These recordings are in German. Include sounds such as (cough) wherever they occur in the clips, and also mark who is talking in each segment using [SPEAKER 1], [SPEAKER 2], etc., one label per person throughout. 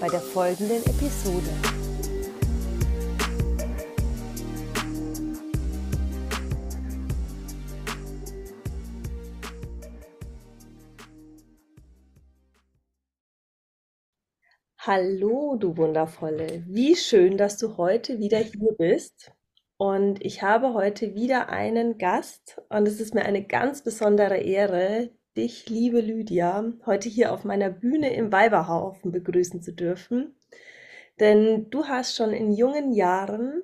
[SPEAKER 1] bei der folgenden Episode. Hallo, du Wundervolle. Wie schön, dass du heute wieder hier bist. Und ich habe heute wieder einen Gast und es ist mir eine ganz besondere Ehre, dich, liebe Lydia, heute hier auf meiner Bühne im Weiberhaufen begrüßen zu dürfen. Denn du hast schon in jungen Jahren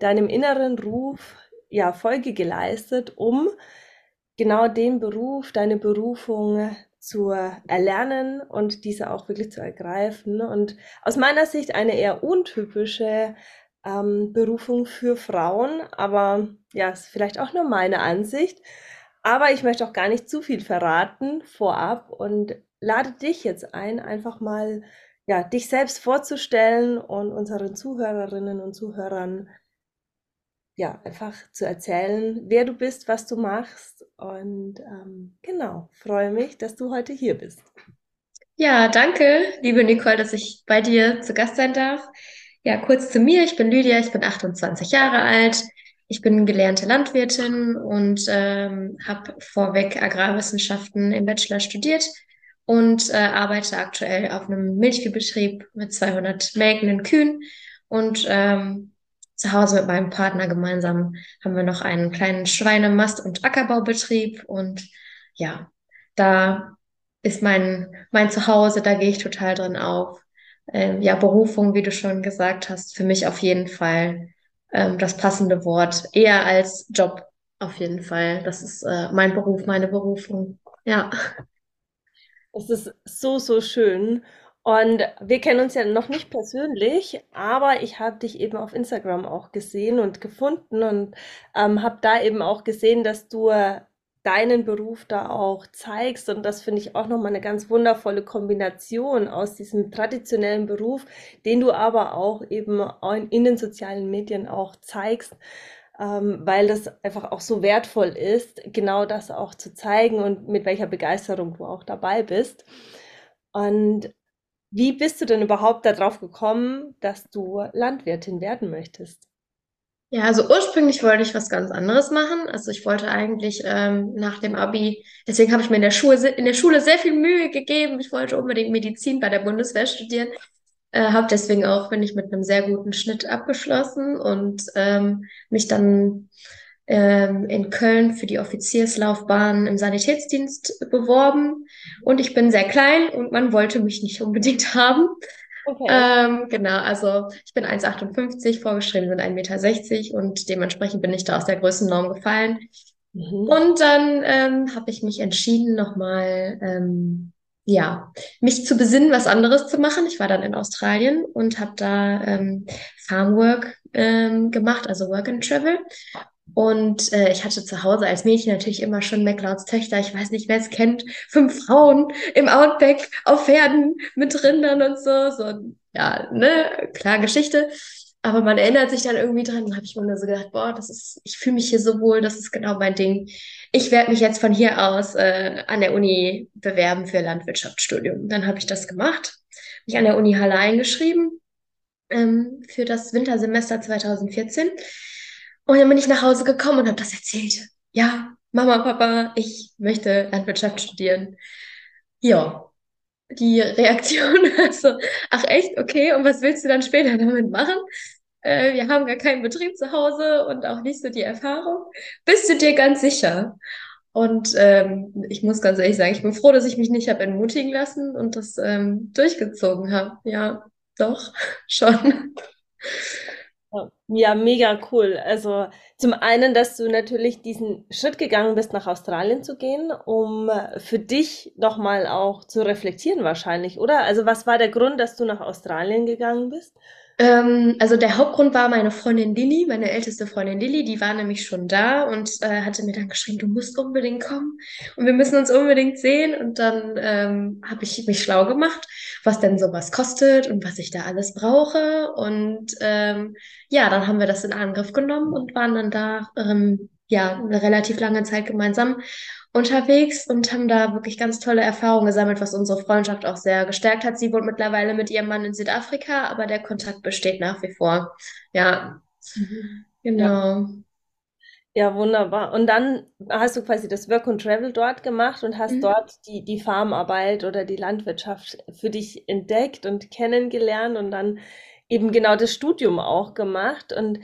[SPEAKER 1] deinem inneren Ruf ja Folge geleistet, um genau den Beruf, deine Berufung zu erlernen und diese auch wirklich zu ergreifen. Und aus meiner Sicht eine eher untypische ähm, Berufung für Frauen, aber ja, ist vielleicht auch nur meine Ansicht. Aber ich möchte auch gar nicht zu viel verraten vorab und lade dich jetzt ein, einfach mal ja, dich selbst vorzustellen und unseren Zuhörerinnen und Zuhörern ja, einfach zu erzählen, wer du bist, was du machst. Und ähm, genau, freue mich, dass du heute hier bist.
[SPEAKER 2] Ja, danke, liebe Nicole, dass ich bei dir zu Gast sein darf. Ja, kurz zu mir. Ich bin Lydia, ich bin 28 Jahre alt, ich bin gelernte Landwirtin und ähm, habe vorweg Agrarwissenschaften im Bachelor studiert und äh, arbeite aktuell auf einem Milchviehbetrieb mit 200 melkenden Kühen und ähm, zu Hause mit meinem Partner gemeinsam haben wir noch einen kleinen Schweinemast- und Ackerbaubetrieb und ja, da ist mein, mein Zuhause, da gehe ich total drin auf. Ähm, ja, Berufung, wie du schon gesagt hast, für mich auf jeden Fall ähm, das passende Wort. Eher als Job auf jeden Fall. Das ist äh, mein Beruf, meine Berufung. Ja.
[SPEAKER 1] Es ist so, so schön. Und wir kennen uns ja noch nicht persönlich, aber ich habe dich eben auf Instagram auch gesehen und gefunden und ähm, habe da eben auch gesehen, dass du deinen Beruf da auch zeigst. Und das finde ich auch nochmal eine ganz wundervolle Kombination aus diesem traditionellen Beruf, den du aber auch eben in den sozialen Medien auch zeigst, ähm, weil das einfach auch so wertvoll ist, genau das auch zu zeigen und mit welcher Begeisterung du auch dabei bist. Und wie bist du denn überhaupt darauf gekommen, dass du Landwirtin werden möchtest?
[SPEAKER 2] Ja, also ursprünglich wollte ich was ganz anderes machen. Also ich wollte eigentlich ähm, nach dem Abi, deswegen habe ich mir in der Schule, in der Schule sehr viel Mühe gegeben. Ich wollte unbedingt Medizin bei der Bundeswehr studieren. Äh, habe deswegen auch, bin ich mit einem sehr guten Schnitt abgeschlossen und ähm, mich dann ähm, in Köln für die Offizierslaufbahn im Sanitätsdienst beworben. Und ich bin sehr klein und man wollte mich nicht unbedingt (laughs) haben. Okay. Ähm, genau, also ich bin 1,58, vorgeschrieben sind 1,60 Meter und dementsprechend bin ich da aus der Größennorm gefallen. Mhm. Und dann ähm, habe ich mich entschieden, nochmal ähm, ja, mich zu besinnen, was anderes zu machen. Ich war dann in Australien und habe da ähm, Farmwork ähm, gemacht, also Work and Travel. Und äh, ich hatte zu Hause als Mädchen natürlich immer schon McLeods Töchter. Ich weiß nicht, wer es kennt. Fünf Frauen im Outback auf Pferden mit Rindern und so. So, ja, ne, klar Geschichte. Aber man erinnert sich dann irgendwie dran. Dann habe ich mir nur so gedacht, boah, das ist, ich fühle mich hier so wohl, das ist genau mein Ding. Ich werde mich jetzt von hier aus äh, an der Uni bewerben für Landwirtschaftsstudium. Dann habe ich das gemacht, mich an der Uni Halle eingeschrieben ähm, für das Wintersemester 2014 und dann bin ich nach Hause gekommen und habe das erzählt. Ja, Mama, Papa, ich möchte Landwirtschaft studieren. Ja, die Reaktion, (laughs) also, ach echt, okay, und was willst du dann später damit machen? Äh, wir haben gar keinen Betrieb zu Hause und auch nicht so die Erfahrung. Bist du dir ganz sicher? Und ähm, ich muss ganz ehrlich sagen, ich bin froh, dass ich mich nicht habe entmutigen lassen und das ähm, durchgezogen habe. Ja, doch, (laughs) schon.
[SPEAKER 1] Ja, mega cool. Also zum einen, dass du natürlich diesen Schritt gegangen bist, nach Australien zu gehen, um für dich nochmal auch zu reflektieren wahrscheinlich, oder? Also was war der Grund, dass du nach Australien gegangen bist?
[SPEAKER 2] Ähm, also der Hauptgrund war meine Freundin Lilly, meine älteste Freundin Lilly, die war nämlich schon da und äh, hatte mir dann geschrieben, du musst unbedingt kommen und wir müssen uns unbedingt sehen. Und dann ähm, habe ich mich schlau gemacht, was denn sowas kostet und was ich da alles brauche. Und ähm, ja, dann haben wir das in Angriff genommen und waren dann da ähm, ja eine relativ lange Zeit gemeinsam unterwegs und haben da wirklich ganz tolle Erfahrungen gesammelt, was unsere Freundschaft auch sehr gestärkt hat. Sie wohnt mittlerweile mit ihrem Mann in Südafrika, aber der Kontakt besteht nach wie vor. Ja,
[SPEAKER 1] Mhm. Ja.
[SPEAKER 2] genau.
[SPEAKER 1] Ja, wunderbar. Und dann hast du quasi das Work and Travel dort gemacht und hast
[SPEAKER 2] Mhm.
[SPEAKER 1] dort die, die Farmarbeit oder die Landwirtschaft für dich entdeckt und kennengelernt und dann eben genau das Studium auch gemacht. Und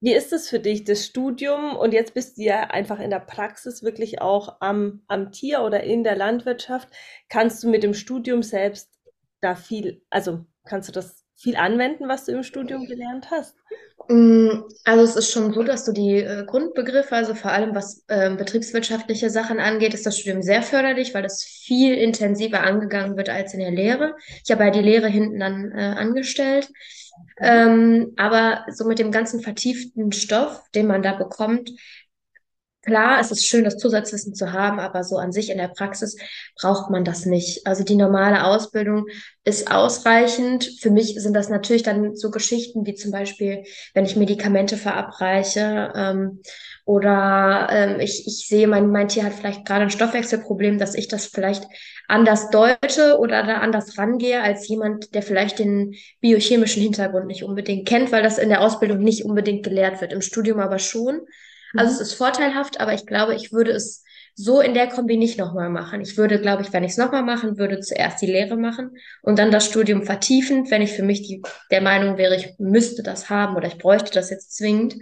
[SPEAKER 1] wie ist es für dich, das Studium? Und jetzt bist du ja einfach in der Praxis wirklich auch am, am Tier oder in der Landwirtschaft. Kannst du mit dem Studium selbst da viel, also kannst du das viel anwenden, was du im Studium gelernt hast?
[SPEAKER 2] Mm, Also es ist schon so, dass du die äh, Grundbegriffe, also vor allem was ähm, betriebswirtschaftliche Sachen angeht, ist das Studium sehr förderlich, weil das viel intensiver angegangen wird als in der Lehre. Ich habe ja die Lehre hinten dann äh, angestellt.
[SPEAKER 1] Mhm.
[SPEAKER 2] Ähm, aber so mit dem ganzen vertieften Stoff, den man da bekommt, Klar, es ist schön, das Zusatzwissen zu haben, aber so an sich in der Praxis braucht man das nicht. Also die normale Ausbildung ist ausreichend. Für mich sind das natürlich dann so Geschichten wie zum Beispiel, wenn ich Medikamente verabreiche ähm, oder ähm, ich, ich sehe, mein, mein Tier hat vielleicht gerade ein Stoffwechselproblem, dass ich das vielleicht anders deute oder da anders rangehe als jemand, der vielleicht den biochemischen Hintergrund nicht unbedingt kennt, weil das in der Ausbildung nicht unbedingt gelehrt wird, im Studium aber schon. Also
[SPEAKER 1] Mhm.
[SPEAKER 2] es ist vorteilhaft, aber ich glaube, ich würde es so in der Kombi nicht nochmal machen. Ich würde, glaube ich, wenn ich es nochmal machen würde, zuerst die Lehre machen und dann das Studium vertiefend, wenn ich für mich die, der Meinung wäre, ich müsste das haben oder ich bräuchte das jetzt zwingend.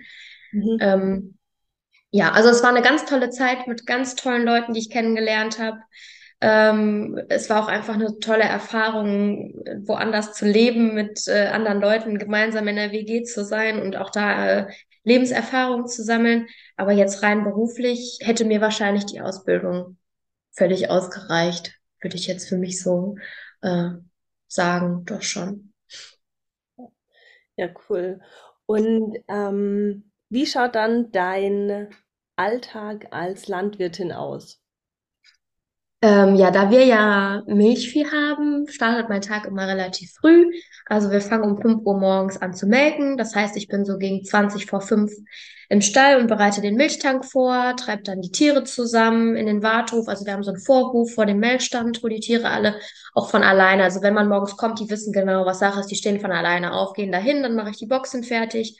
[SPEAKER 1] Mhm.
[SPEAKER 2] Ähm, ja, also es war eine ganz tolle Zeit mit ganz tollen Leuten, die ich kennengelernt habe. Ähm, es war auch einfach eine tolle Erfahrung, woanders zu leben, mit äh, anderen Leuten gemeinsam in der WG zu sein und auch da äh, Lebenserfahrung zu sammeln. Aber jetzt rein beruflich hätte mir wahrscheinlich die Ausbildung völlig ausgereicht, würde ich jetzt für mich so äh, sagen, doch schon.
[SPEAKER 1] Ja, cool. Und ähm, wie schaut dann dein Alltag als Landwirtin aus?
[SPEAKER 2] Ähm, ja, da wir ja Milchvieh haben, startet mein Tag immer relativ früh. Also wir fangen um 5 Uhr morgens an zu melken. Das heißt, ich bin so gegen 20 vor 5 im Stall und bereite den Milchtank vor, treibe dann die Tiere zusammen in den Warthof. Also wir haben so einen Vorhof vor dem Melkstand, wo die Tiere alle auch von alleine, also wenn man morgens kommt, die wissen genau, was Sache ist, die stehen von alleine auf, gehen dahin, dann mache ich die Boxen fertig.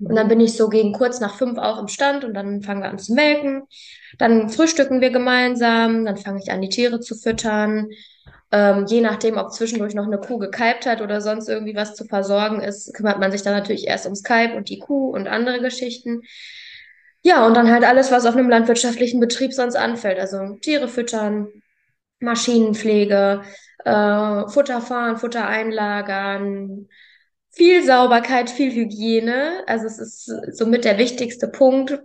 [SPEAKER 2] Und dann bin ich so gegen kurz nach fünf auch im Stand und dann fangen wir an zu melken. Dann frühstücken wir gemeinsam, dann fange ich an, die Tiere zu füttern. Ähm, je nachdem, ob zwischendurch noch eine Kuh gekalbt hat oder sonst irgendwie was zu versorgen ist, kümmert man sich dann natürlich erst ums Kalb und die Kuh und andere Geschichten. Ja, und dann halt alles, was auf einem landwirtschaftlichen Betrieb sonst anfällt. Also Tiere füttern, Maschinenpflege, äh, Futter fahren, Futter einlagern, viel Sauberkeit, viel Hygiene. Also es ist somit der wichtigste Punkt,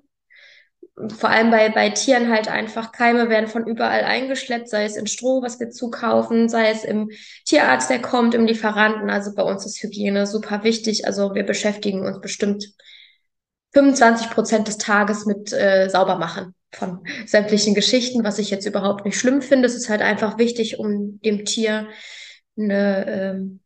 [SPEAKER 2] vor allem bei, bei Tieren halt einfach Keime werden von überall eingeschleppt, sei es in Stroh, was wir zukaufen, sei es im Tierarzt, der kommt, im Lieferanten. Also bei uns ist Hygiene super wichtig. Also wir beschäftigen uns bestimmt 25 Prozent des Tages mit äh, Saubermachen von sämtlichen Geschichten, was ich jetzt überhaupt nicht schlimm finde. Es ist halt einfach wichtig, um dem Tier eine, ähm,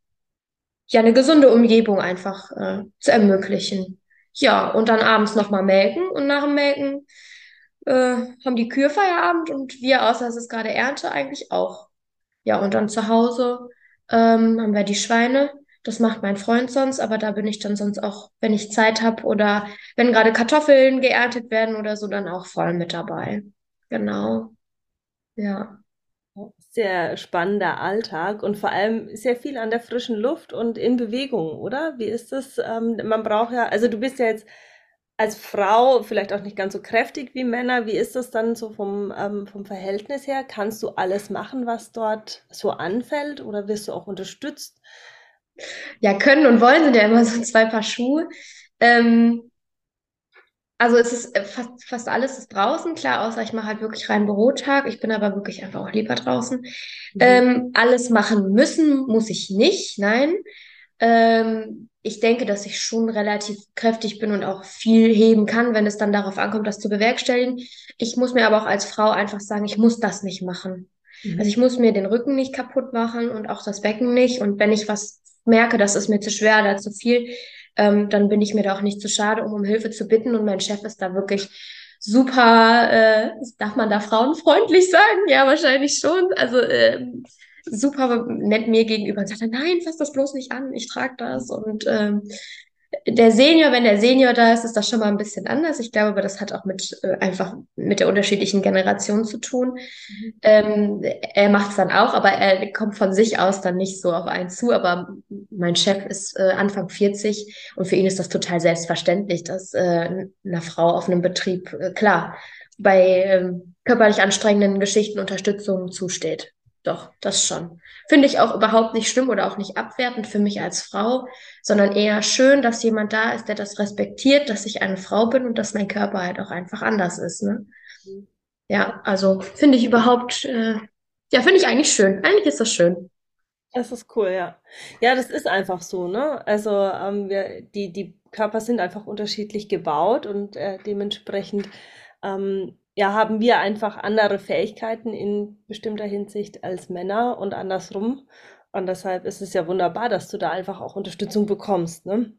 [SPEAKER 2] ja, eine gesunde Umgebung einfach äh, zu ermöglichen. Ja, und dann abends nochmal melken und nach dem Melken äh, haben die Kühe Feierabend und wir, außer es ist gerade Ernte, eigentlich auch. Ja, und dann zu Hause ähm, haben wir die Schweine. Das macht mein Freund sonst, aber da bin ich dann sonst auch, wenn ich Zeit habe oder wenn gerade Kartoffeln geerntet werden oder so, dann auch voll mit dabei. Genau, ja.
[SPEAKER 1] Sehr spannender Alltag und vor allem sehr viel an der frischen Luft und in Bewegung, oder? Wie ist das? Ähm, man braucht ja, also du bist ja jetzt als Frau vielleicht auch nicht ganz so kräftig wie Männer. Wie ist das dann so vom, ähm, vom Verhältnis her? Kannst du alles machen, was dort so anfällt, oder wirst du auch unterstützt?
[SPEAKER 2] Ja, können und wollen sind ja immer so zwei Paar Schuhe. Ähm, also es ist äh, fast, fast alles ist draußen, klar, außer ich mache halt wirklich rein Bürotag. Ich bin aber wirklich einfach auch lieber draußen.
[SPEAKER 1] Mhm.
[SPEAKER 2] Ähm, alles machen müssen muss ich nicht, nein. Ähm, ich denke, dass ich schon relativ kräftig bin und auch viel heben kann, wenn es dann darauf ankommt, das zu bewerkstelligen. Ich muss mir aber auch als Frau einfach sagen, ich muss das nicht machen. Also ich
[SPEAKER 1] Mhm.
[SPEAKER 2] muss mir den Rücken nicht kaputt machen und auch das Becken nicht. Und wenn ich was merke, das ist mir zu schwer oder zu viel, ähm, dann bin ich mir da auch nicht zu schade, um um Hilfe zu bitten. Und mein Chef ist da wirklich super, äh, darf man da frauenfreundlich sagen? Ja, wahrscheinlich schon. Also ähm, super nett mir gegenüber und sagt, dann, nein, fass das bloß nicht an, ich trage das. Und ähm, der Senior, wenn der Senior da ist, ist das schon mal ein bisschen anders. Ich glaube, aber das hat auch mit äh, einfach mit der unterschiedlichen Generation zu tun.
[SPEAKER 1] Mhm.
[SPEAKER 2] Ähm, er macht es dann auch, aber er kommt von sich aus dann nicht so auf einen zu. Aber mein Chef ist äh, Anfang 40 und für ihn ist das total selbstverständlich, dass äh, einer Frau auf einem Betrieb, äh, klar, bei ähm, körperlich anstrengenden Geschichten Unterstützung zusteht. Doch, das schon. Finde ich auch überhaupt nicht schlimm oder auch nicht abwertend für mich als Frau, sondern eher schön, dass jemand da ist, der das respektiert, dass ich eine Frau bin und dass mein Körper halt auch einfach anders ist, ne? Ja, also finde ich überhaupt, äh, ja, finde ich eigentlich schön. Eigentlich ist das schön.
[SPEAKER 1] Das ist cool, ja. Ja, das ist einfach so, ne? Also ähm, wir, die, die Körper sind einfach unterschiedlich gebaut und äh, dementsprechend ähm, ja, haben wir einfach andere Fähigkeiten in bestimmter Hinsicht als Männer und andersrum. Und deshalb ist es ja wunderbar, dass du da einfach auch Unterstützung bekommst, ne?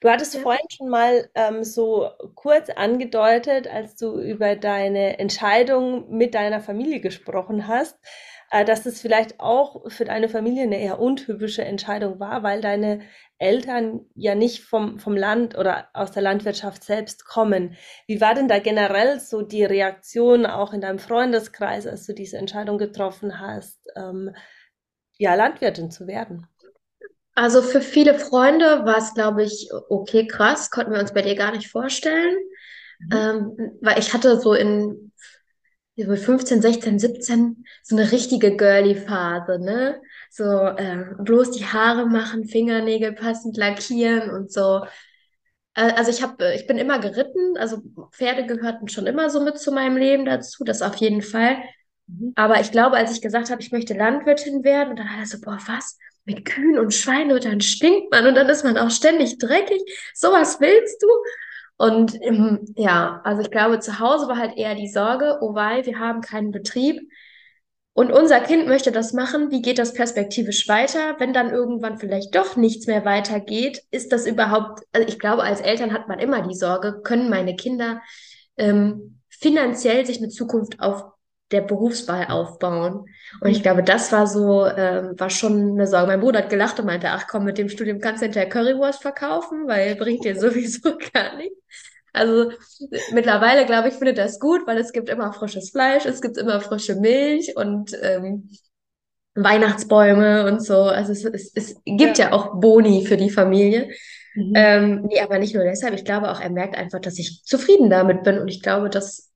[SPEAKER 1] Du hattest
[SPEAKER 2] Ja.
[SPEAKER 1] vorhin schon mal ähm, so kurz angedeutet, als du über deine Entscheidung mit deiner Familie gesprochen hast, dass es vielleicht auch für deine Familie eine eher untypische Entscheidung war, weil deine Eltern ja nicht vom, vom Land oder aus der Landwirtschaft selbst kommen. Wie war denn da generell so die Reaktion auch in deinem Freundeskreis, als du diese Entscheidung getroffen hast, ähm, ja, Landwirtin zu werden?
[SPEAKER 2] Also für viele Freunde war es, glaube ich, okay, krass, konnten wir uns bei dir gar nicht vorstellen.
[SPEAKER 1] Mhm.
[SPEAKER 2] Ähm, weil ich hatte so in so 15, 16, 17 so eine richtige Girly-Phase, ne? So ähm, bloß die Haare machen, Fingernägel passend lackieren und so. Äh, Also ich habe, ich bin immer geritten, also Pferde gehörten schon immer so mit zu meinem Leben dazu, das auf jeden Fall.
[SPEAKER 1] Mhm.
[SPEAKER 2] Aber ich glaube, als ich gesagt habe, ich möchte Landwirtin werden, und dann hat er so, boah, was? Mit Kühen und Schweinen und dann stinkt man und dann ist man auch ständig dreckig. Sowas willst du? Und ähm, ja, also ich glaube, zu Hause war halt eher die Sorge, oh wei, wir haben keinen Betrieb. Und unser Kind möchte das machen. Wie geht das perspektivisch weiter? Wenn dann irgendwann vielleicht doch nichts mehr weitergeht, ist das überhaupt, also ich glaube, als Eltern hat man immer die Sorge, können meine Kinder ähm, finanziell sich eine Zukunft auf der Berufswahl aufbauen? Und ich glaube, das war so, ähm, war schon eine Sorge. Mein Bruder hat gelacht und meinte, ach komm, mit dem Studium kannst du hinterher Currywurst verkaufen, weil bringt dir sowieso (laughs) gar nichts. Also mittlerweile, glaube ich, findet er es gut, weil es gibt immer frisches Fleisch, es gibt immer frische Milch und ähm, Weihnachtsbäume und so. Also es, es, es gibt
[SPEAKER 1] Ja.
[SPEAKER 2] ja auch Boni für die Familie.
[SPEAKER 1] Mhm.
[SPEAKER 2] Ähm, nee, aber nicht nur deshalb. Ich glaube auch, er merkt einfach, dass ich zufrieden damit bin. Und ich glaube, dass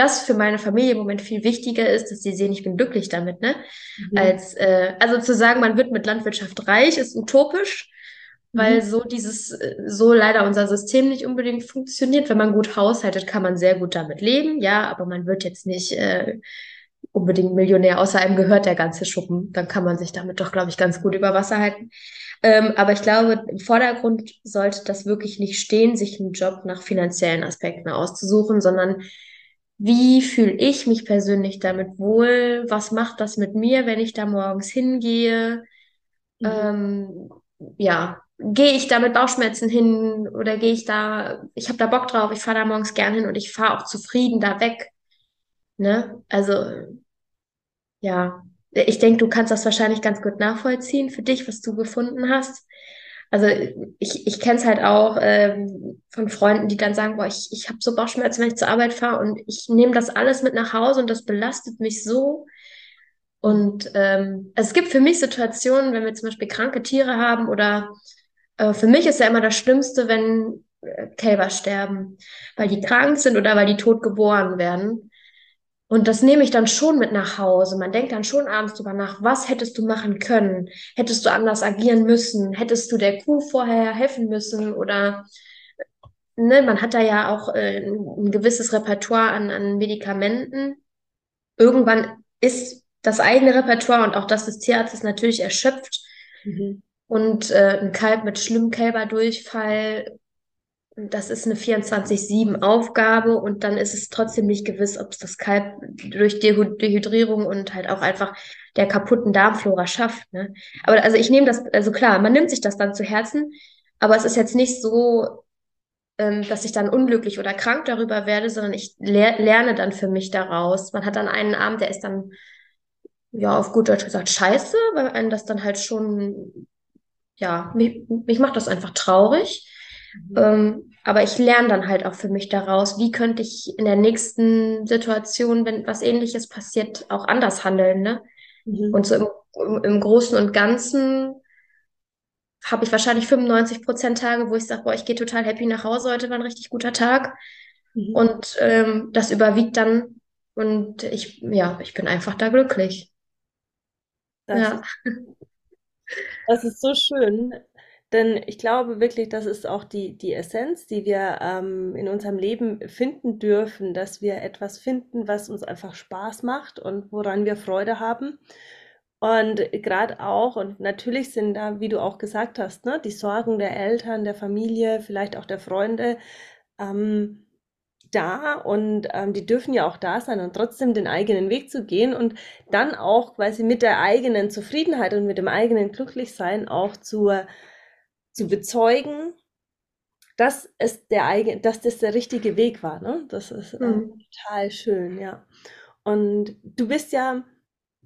[SPEAKER 2] das für meine Familie im Moment viel wichtiger ist, dass sie sehen, ich bin glücklich damit, ne?
[SPEAKER 1] Mhm.
[SPEAKER 2] Als, äh, also zu sagen, man wird mit Landwirtschaft reich, ist utopisch, weil
[SPEAKER 1] Mhm.
[SPEAKER 2] so dieses, äh, so leider unser System nicht unbedingt funktioniert. Wenn man gut haushaltet, kann man sehr gut damit leben, ja, aber man wird jetzt nicht äh, unbedingt Millionär, außer einem gehört der ganze Schuppen. Dann kann man sich damit doch, glaube ich, ganz gut über Wasser halten. Ähm, aber ich glaube, im Vordergrund sollte das wirklich nicht stehen, sich einen Job nach finanziellen Aspekten auszusuchen, sondern wie fühle ich mich persönlich damit wohl? Was macht das mit mir, wenn ich da morgens hingehe?
[SPEAKER 1] Mhm.
[SPEAKER 2] Ähm, ja, gehe ich da mit Bauchschmerzen hin oder gehe ich da, ich habe da Bock drauf, ich fahre da morgens gern hin und ich fahre auch zufrieden da weg, ne? Also, ja, ich denke, du kannst das wahrscheinlich ganz gut nachvollziehen für dich, was du gefunden hast. Also ich, ich kenne es halt auch ähm, von Freunden, die dann sagen, boah, ich, ich habe so Bauchschmerzen, wenn ich zur Arbeit fahre und ich nehme das alles mit nach Hause und das belastet mich so. Und ähm, also es gibt für mich Situationen, wenn wir zum Beispiel kranke Tiere haben oder äh, für mich ist ja immer das Schlimmste, wenn äh, Kälber sterben, weil die krank sind oder weil die tot geboren werden. Und das nehme ich dann schon mit nach Hause. Man denkt dann schon abends drüber nach, was hättest du machen können? Hättest du anders agieren müssen? Hättest du der Kuh vorher helfen müssen? Oder ne, man hat da ja auch äh, ein gewisses Repertoire an, an Medikamenten. Irgendwann ist das eigene Repertoire und auch das des Tierarztes natürlich erschöpft. Mhm. Und äh, ein Kalb mit schlimmem Kälberdurchfall das ist eine 24-7-Aufgabe und dann ist es trotzdem nicht gewiss, ob es das Kalb durch Dehydrierung und halt auch einfach der kaputten Darmflora schafft. Ne? Aber also ich nehme das, also klar, man nimmt sich das dann zu Herzen, aber es ist jetzt nicht so, ähm, dass ich dann unglücklich oder krank darüber werde, sondern ich ler lerne dann für mich daraus. Man hat dann einen Abend, der ist dann, ja, auf gut Deutsch gesagt, scheiße, weil einen das dann halt schon, ja, mich, mich macht das einfach traurig. Mhm. Ähm, aber ich lerne dann halt auch für mich daraus, wie könnte ich in der nächsten Situation, wenn was ähnliches passiert, auch anders handeln. Ne? Mhm. Und so im, im Großen und Ganzen habe ich wahrscheinlich 95 Prozent Tage, wo ich sage, boah, ich gehe total happy nach Hause, heute war ein richtig guter Tag. Mhm. Und ähm, das überwiegt dann und ich, ja, ich bin einfach da glücklich.
[SPEAKER 1] Das, ja. das ist so schön. Denn ich glaube wirklich, das ist auch die, die Essenz, die wir ähm, in unserem Leben finden dürfen, dass wir etwas finden, was uns einfach Spaß macht und woran wir Freude haben. Und gerade auch, und natürlich sind da, wie du auch gesagt hast, ne, die Sorgen der Eltern, der Familie, vielleicht auch der Freunde ähm, da und ähm, die dürfen ja auch da sein und trotzdem den eigenen Weg zu gehen und dann auch quasi mit der eigenen Zufriedenheit und mit dem eigenen Glücklichsein auch zur zu bezeugen, dass es der eigene, dass das der richtige Weg war. Ne? Das ist äh, mhm. total schön, ja. Und du bist ja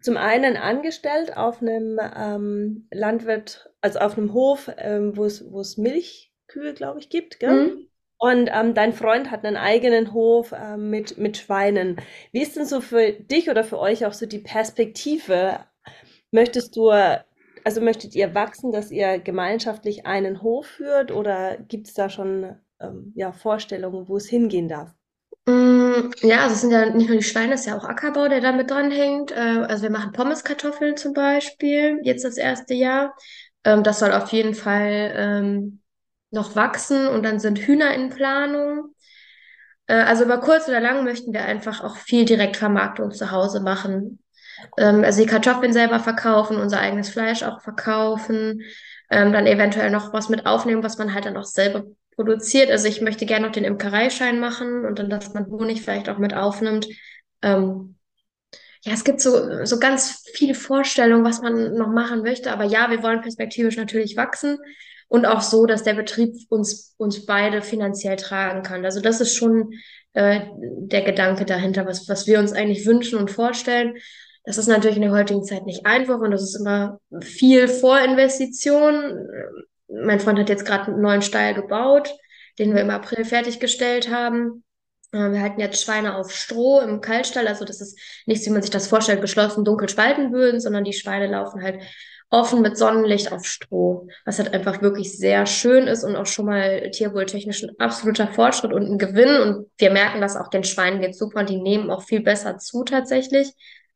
[SPEAKER 1] zum einen angestellt auf einem ähm, Landwirt, also auf einem Hof, ähm, wo es wo es Milchkühe, glaube ich, gibt, gell? Mhm. Und ähm, dein Freund hat einen eigenen Hof äh, mit, mit Schweinen. Wie ist denn so für dich oder für euch auch so die Perspektive? Möchtest du also möchtet ihr wachsen, dass ihr gemeinschaftlich einen Hof führt oder gibt es da schon ähm, ja, Vorstellungen, wo es hingehen darf?
[SPEAKER 2] Mm, ja, also es sind ja nicht nur die Schweine, es ist ja auch Ackerbau, der da mit dran hängt. Äh, also wir machen Pommeskartoffeln zum Beispiel, jetzt das erste Jahr. Ähm, das soll auf jeden Fall ähm, noch wachsen und dann sind Hühner in Planung. Äh, also über kurz oder lang möchten wir einfach auch viel Direktvermarktung zu Hause machen. Ähm, also die Kartoffeln selber verkaufen, unser eigenes Fleisch auch verkaufen, ähm, dann eventuell noch was mit aufnehmen, was man halt dann auch selber produziert. Also ich möchte gerne noch den Imkereischein machen und dann, dass man Honig vielleicht auch mit aufnimmt. Ähm, ja, es gibt so, so ganz viele Vorstellungen, was man noch machen möchte. Aber ja, wir wollen perspektivisch natürlich wachsen und auch so, dass der Betrieb uns, uns beide finanziell tragen kann. Also das ist schon äh, der Gedanke dahinter, was, was wir uns eigentlich wünschen und vorstellen. Das ist natürlich in der heutigen Zeit nicht einfach und das ist immer viel Vorinvestition. Mein Freund hat jetzt gerade einen neuen Stall gebaut, den wir im April fertiggestellt haben. Äh, wir halten jetzt Schweine auf Stroh im Kaltstall. Also das ist nichts, wie man sich das vorstellt, geschlossen dunkel spalten würden, sondern die Schweine laufen halt offen mit Sonnenlicht auf Stroh, was halt einfach wirklich sehr schön ist und auch schon mal tierwohltechnisch ein absoluter Fortschritt und ein Gewinn. Und wir merken das auch den Schweinen geht super und die nehmen auch viel besser zu tatsächlich.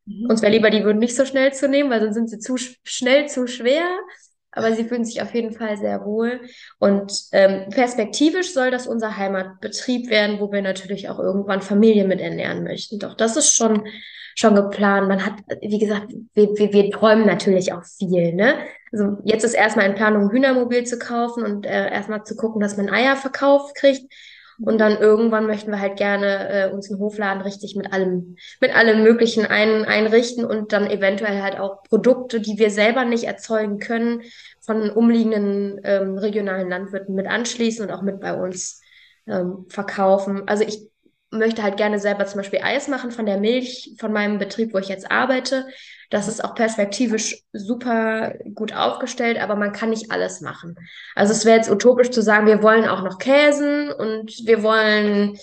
[SPEAKER 2] Mhm. Uns wäre lieber, die würden nicht so schnell zu nehmen, weil sonst sind sie zu schnell zu schwer. Aber sie fühlen sich auf jeden Fall sehr wohl. Und ähm, perspektivisch soll das unser Heimatbetrieb werden, wo wir natürlich auch irgendwann Familien mit ernähren möchten. Doch das ist schon, schon geplant. Man hat, wie gesagt, wir, wir, wir träumen natürlich auch viel. Ne? Also jetzt ist erstmal in Planung, Hühnermobil zu kaufen und äh, erstmal zu gucken, dass man Eier verkauft kriegt. Und dann irgendwann möchten wir halt gerne äh, uns einen Hofladen richtig mit allem, mit allem Möglichen ein, einrichten und dann eventuell halt auch Produkte, die wir selber nicht erzeugen können, von umliegenden ähm, regionalen Landwirten mit anschließen und auch mit bei uns ähm, verkaufen. Also ich möchte halt gerne selber zum Beispiel Eis machen von der Milch von meinem Betrieb, wo ich jetzt arbeite. Das ist auch perspektivisch super gut aufgestellt, aber man kann nicht alles machen. Also es wäre jetzt utopisch zu sagen, wir wollen auch noch Käsen und wir wollen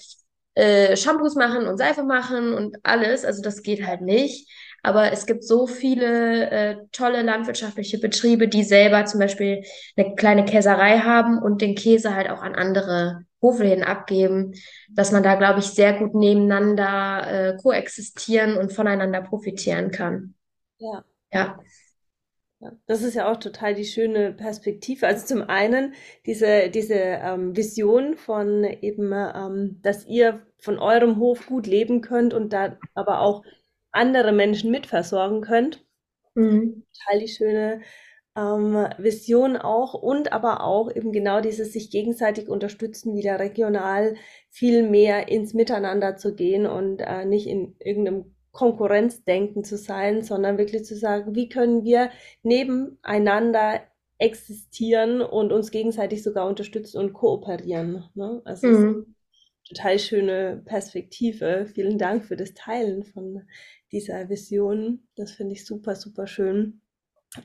[SPEAKER 2] äh, Shampoos machen und Seife machen und alles. Also das geht halt nicht. Aber es gibt so viele äh, tolle landwirtschaftliche Betriebe, die selber zum Beispiel eine kleine Käserei haben und den Käse halt auch an andere Hofläden abgeben, dass man da, glaube ich, sehr gut nebeneinander äh, koexistieren und voneinander profitieren kann.
[SPEAKER 1] Ja.
[SPEAKER 2] Ja.
[SPEAKER 1] Das ist ja auch total die schöne Perspektive. Also zum einen diese, diese ähm, Vision von eben, ähm, dass ihr von eurem Hof gut leben könnt und da aber auch andere Menschen mitversorgen könnt.
[SPEAKER 2] Mhm.
[SPEAKER 1] Total die schöne ähm, Vision auch und aber auch eben genau dieses sich gegenseitig unterstützen, wieder regional viel mehr ins Miteinander zu gehen und äh, nicht in irgendeinem Konkurrenzdenken zu sein, sondern wirklich zu sagen, wie können wir nebeneinander existieren und uns gegenseitig sogar unterstützen und kooperieren. Ne? Also
[SPEAKER 2] Mhm.
[SPEAKER 1] total schöne Perspektive. Vielen Dank für das Teilen von dieser Vision. Das finde ich super, super schön.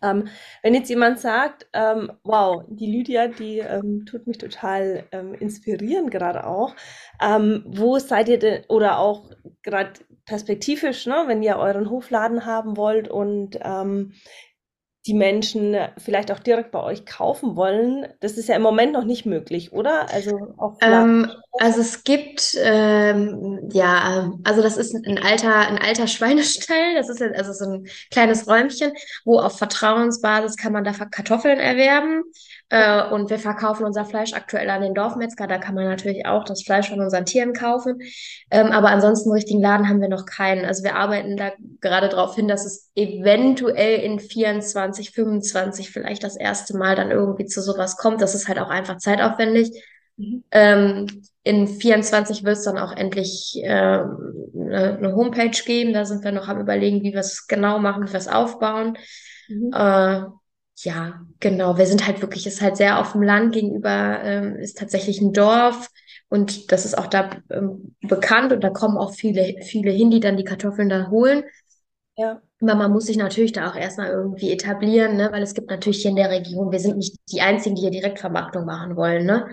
[SPEAKER 1] Ähm, wenn jetzt jemand sagt, ähm, wow, die Lydia, die ähm, tut mich total ähm, inspirieren gerade auch. Ähm, wo seid ihr denn, oder auch gerade perspektivisch, ne, wenn ihr euren Hofladen haben wollt und ähm, die Menschen vielleicht auch direkt bei euch kaufen wollen, das ist ja im Moment noch nicht möglich, oder? Also
[SPEAKER 2] Ähm, also es gibt, ähm, ja, also das ist ein alter, ein alter Schweinestall. Das ist also so ein kleines Räumchen, wo auf Vertrauensbasis kann man da Kartoffeln erwerben. Äh, und wir verkaufen unser Fleisch aktuell an den Dorfmetzger. Da kann man natürlich auch das Fleisch von unseren Tieren kaufen. Ähm, aber ansonsten einen richtigen Laden haben wir noch keinen. Also wir arbeiten da gerade darauf hin, dass es eventuell in 24, 25 vielleicht das erste Mal dann irgendwie zu sowas kommt. Das ist halt auch einfach zeitaufwendig.
[SPEAKER 1] Mhm.
[SPEAKER 2] Ähm, in 24 wird es dann auch endlich ähm, eine, eine Homepage geben. Da sind wir noch am Überlegen, wie wir es genau machen, wie wir es aufbauen.
[SPEAKER 1] Mhm.
[SPEAKER 2] Äh, ja, genau. Wir sind halt wirklich, ist halt sehr auf dem Land gegenüber, ähm, ist tatsächlich ein Dorf und das ist auch da ähm, bekannt und da kommen auch viele, viele hin, die dann die Kartoffeln da holen.
[SPEAKER 1] Ja,
[SPEAKER 2] Aber man muss sich natürlich da auch erstmal irgendwie etablieren, ne? Weil es gibt natürlich hier in der Region, wir sind nicht die Einzigen, die hier Direktvermarktung machen wollen, ne?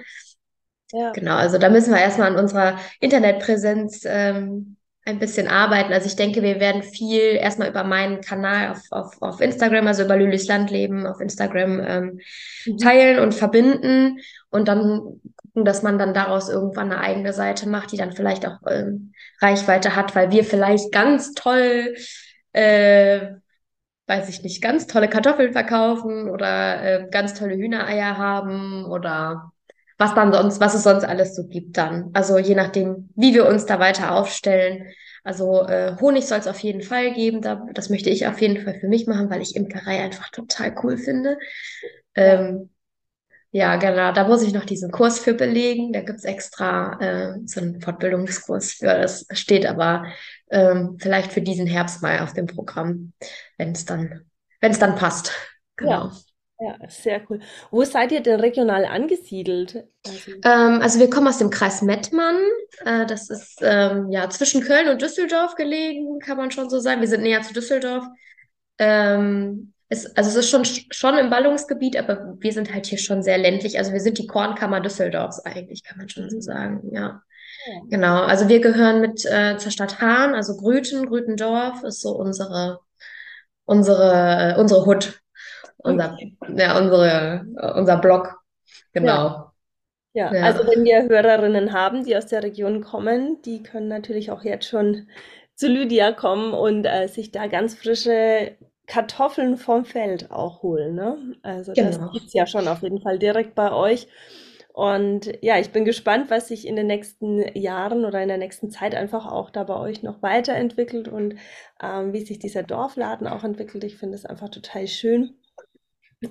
[SPEAKER 1] ja,
[SPEAKER 2] Genau, also da müssen wir erstmal an unserer Internetpräsenz ähm, ein bisschen arbeiten. Also ich denke, wir werden viel erstmal über meinen Kanal auf, auf, auf Instagram, also über Lülis Landleben auf Instagram ähm,
[SPEAKER 1] mhm.
[SPEAKER 2] teilen und verbinden und dann gucken, dass man dann daraus irgendwann eine eigene Seite macht, die dann vielleicht auch ähm, Reichweite hat, weil wir vielleicht ganz toll, äh, weiß ich nicht, ganz tolle Kartoffeln verkaufen oder äh, ganz tolle Hühnereier haben oder was dann sonst, was es sonst alles so gibt dann. Also je nachdem, wie wir uns da weiter aufstellen. Also äh, Honig soll es auf jeden Fall geben. Da, das möchte ich auf jeden Fall für mich machen, weil ich Imkerei einfach total cool finde.
[SPEAKER 1] Ja.
[SPEAKER 2] Ähm, ja, genau. Da muss ich noch diesen Kurs für belegen. Da gibt's extra äh, so einen Fortbildungskurs für. Das steht aber ähm, vielleicht für diesen Herbst mal auf dem Programm, wenn es dann, wenn es dann passt. Genau.
[SPEAKER 1] Ja, ja, sehr cool. Wo seid ihr denn regional angesiedelt? Also,
[SPEAKER 2] Ähm, also wir kommen aus dem Kreis Mettmann. Äh, das ist ähm, ja zwischen Köln und Düsseldorf gelegen, kann man schon so sagen. Wir sind näher zu Düsseldorf. Ähm, es, also es ist schon, schon im Ballungsgebiet, aber wir sind halt hier schon sehr ländlich. Also wir sind die Kornkammer Düsseldorfs eigentlich, kann man schon so sagen. Ja,
[SPEAKER 1] ja.
[SPEAKER 2] genau. Also wir gehören mit äh, zur Stadt Hahn, also Grüten, Grütendorf ist so unsere, unsere, äh, unsere Hut, unser,
[SPEAKER 1] Okay.
[SPEAKER 2] ja, unsere, unser.
[SPEAKER 1] Ja,
[SPEAKER 2] Genau.
[SPEAKER 1] ja.
[SPEAKER 2] Ja.
[SPEAKER 1] Also wenn wir Hörerinnen haben, die aus der Region kommen, die können natürlich auch jetzt schon zu Lydia kommen und äh, sich da ganz frische Kartoffeln vom Feld auch holen, ne? Also das
[SPEAKER 2] Genau.
[SPEAKER 1] gibt's ja schon auf jeden Fall direkt bei euch. Und ja, ich bin gespannt, was sich in den nächsten Jahren oder in der nächsten Zeit einfach auch da bei euch noch weiterentwickelt und ähm, wie sich dieser Dorfladen auch entwickelt. Ich finde es einfach total schön.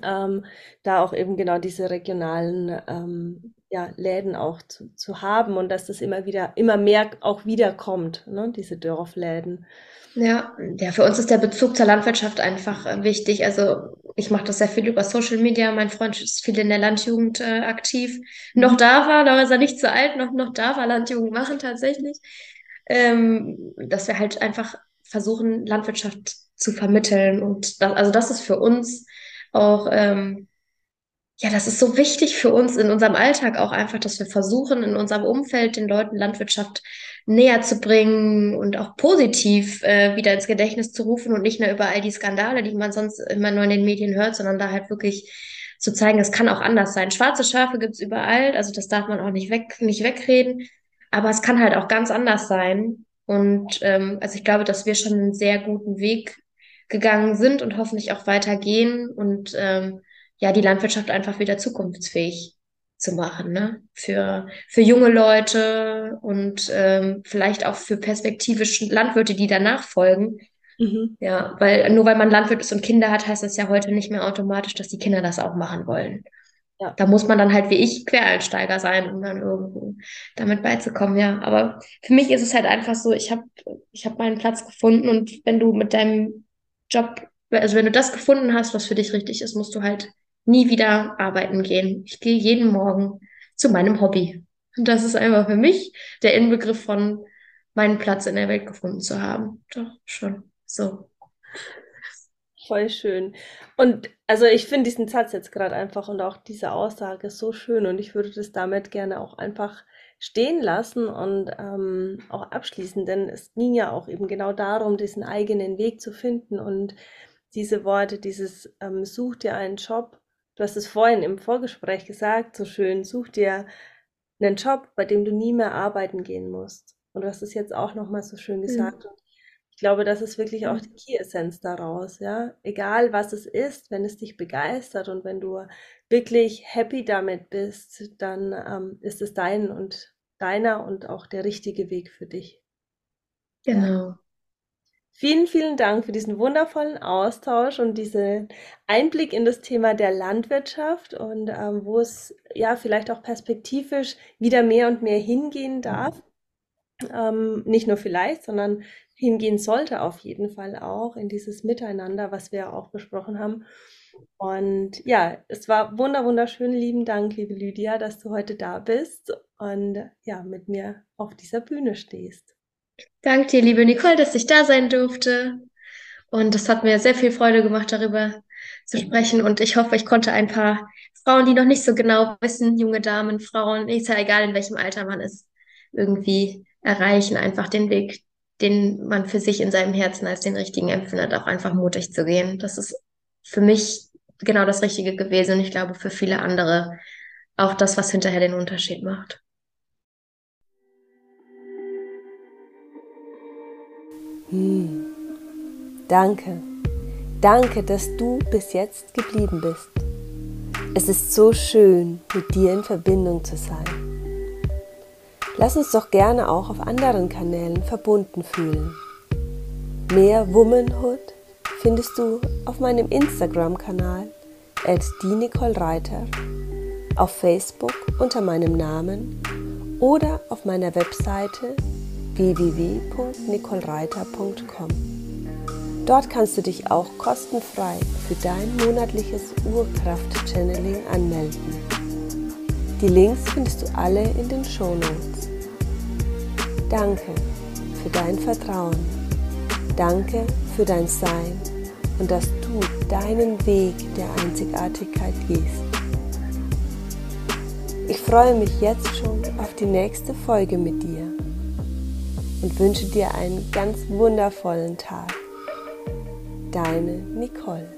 [SPEAKER 1] Ähm, da auch eben genau diese regionalen ähm, ja, Läden auch zu, zu haben und dass das immer wieder, immer mehr auch wiederkommt, ne, diese Dorfläden.
[SPEAKER 2] Ja, ja, für uns ist der Bezug zur Landwirtschaft einfach äh, wichtig. Also ich mache das sehr viel über Social Media. Mein Freund ist viel in der Landjugend äh, aktiv. Noch
[SPEAKER 1] Mhm.
[SPEAKER 2] da war, da ist er nicht so alt, noch, noch da war Landjugend machen tatsächlich. Ähm, dass wir halt einfach versuchen, Landwirtschaft zu vermitteln. Und das, also das ist für uns auch, ähm, ja, das ist so wichtig für uns in unserem Alltag auch einfach, dass wir versuchen, in unserem Umfeld den Leuten Landwirtschaft näher zu bringen und auch positiv äh, wieder ins Gedächtnis zu rufen und nicht nur über all die Skandale, die man sonst immer nur in den Medien hört, sondern da halt wirklich zu zeigen, es kann auch anders sein. Schwarze Schafe gibt's überall, also das darf man auch nicht weg, nicht wegreden. Aber es kann halt auch ganz anders sein. Und ähm, also ich glaube, dass wir schon einen sehr guten Weg gegangen sind und hoffentlich auch weitergehen und ähm, ja, die Landwirtschaft einfach wieder zukunftsfähig zu machen, ne? Für, für junge Leute und ähm, vielleicht auch für perspektivische Landwirte, die danach folgen.
[SPEAKER 1] Mhm.
[SPEAKER 2] Ja, weil nur weil man Landwirt ist und Kinder hat, heißt das ja heute nicht mehr automatisch, dass die Kinder das auch machen wollen.
[SPEAKER 1] Ja.
[SPEAKER 2] Da muss man dann halt wie ich Quereinsteiger sein, um dann irgendwo damit beizukommen, ja. Aber für mich ist es halt einfach so, ich habe ich hab meinen Platz gefunden und wenn du mit deinem Job, also wenn du das gefunden hast, was für dich richtig ist, musst du halt nie wieder arbeiten gehen. Ich gehe jeden Morgen zu meinem Hobby. Und das ist einfach für mich der Inbegriff von meinen Platz in der Welt gefunden zu haben. Doch, schon. So.
[SPEAKER 1] Voll schön. Und also ich finde diesen Satz jetzt gerade einfach und auch diese Aussage so schön und ich würde das damit gerne auch einfach stehen lassen und ähm, auch abschließen, denn es ging ja auch eben genau darum, diesen eigenen Weg zu finden und diese Worte, dieses ähm, such dir einen Job. Du hast es vorhin im Vorgespräch gesagt, so schön, such dir einen Job, bei dem du nie mehr arbeiten gehen musst. Und du hast es jetzt auch nochmal so schön gesagt.
[SPEAKER 2] Mhm.
[SPEAKER 1] Ich glaube, das ist wirklich auch
[SPEAKER 2] Mhm.
[SPEAKER 1] die Key-Essenz daraus, ja. Egal was es ist, wenn es dich begeistert und wenn du wirklich happy damit bist, dann ähm, ist es dein und deiner und auch der richtige Weg für dich. Ja.
[SPEAKER 2] Genau.
[SPEAKER 1] Vielen, vielen Dank für diesen wundervollen Austausch und diesen Einblick in das Thema der Landwirtschaft und ähm, wo es ja vielleicht auch perspektivisch wieder mehr und mehr hingehen darf. Ähm, nicht nur vielleicht, sondern hingehen sollte auf jeden Fall auch in dieses Miteinander, was wir auch besprochen haben. Und ja, es war wunder wunderschön. Lieben Dank, liebe Lydia, dass du heute da bist und ja, mit mir auf dieser Bühne stehst.
[SPEAKER 2] Danke dir, liebe Nicole, dass ich da sein durfte. Und es hat mir sehr viel Freude gemacht, darüber zu sprechen. Und ich hoffe, ich konnte ein paar Frauen, die noch nicht so genau wissen, junge Damen, Frauen, ist ja egal, in welchem Alter man ist, irgendwie erreichen, einfach den Weg, den man für sich in seinem Herzen als den richtigen empfindet, auch einfach mutig zu gehen. Das ist für mich genau das Richtige gewesen und ich glaube für viele andere auch das, was hinterher den Unterschied macht.
[SPEAKER 1] Hm. Danke. Danke, dass du bis jetzt geblieben bist. Es ist so schön, mit dir in Verbindung zu sein. Lass uns doch gerne auch auf anderen Kanälen verbunden fühlen. Mehr Womanhood findest du auf meinem Instagram-Kanal at Reiter, auf Facebook unter meinem Namen oder auf meiner Webseite www.nicolereiter.com. Dort kannst du dich auch kostenfrei für dein monatliches Urkraft-Channeling anmelden. Die Links findest du alle in den Shownotes. Danke für dein Vertrauen. Danke für dein Sein und dass du deinen Weg der Einzigartigkeit gehst. Ich freue mich jetzt schon auf die nächste Folge mit dir und wünsche dir einen ganz wundervollen Tag. Deine Nicole.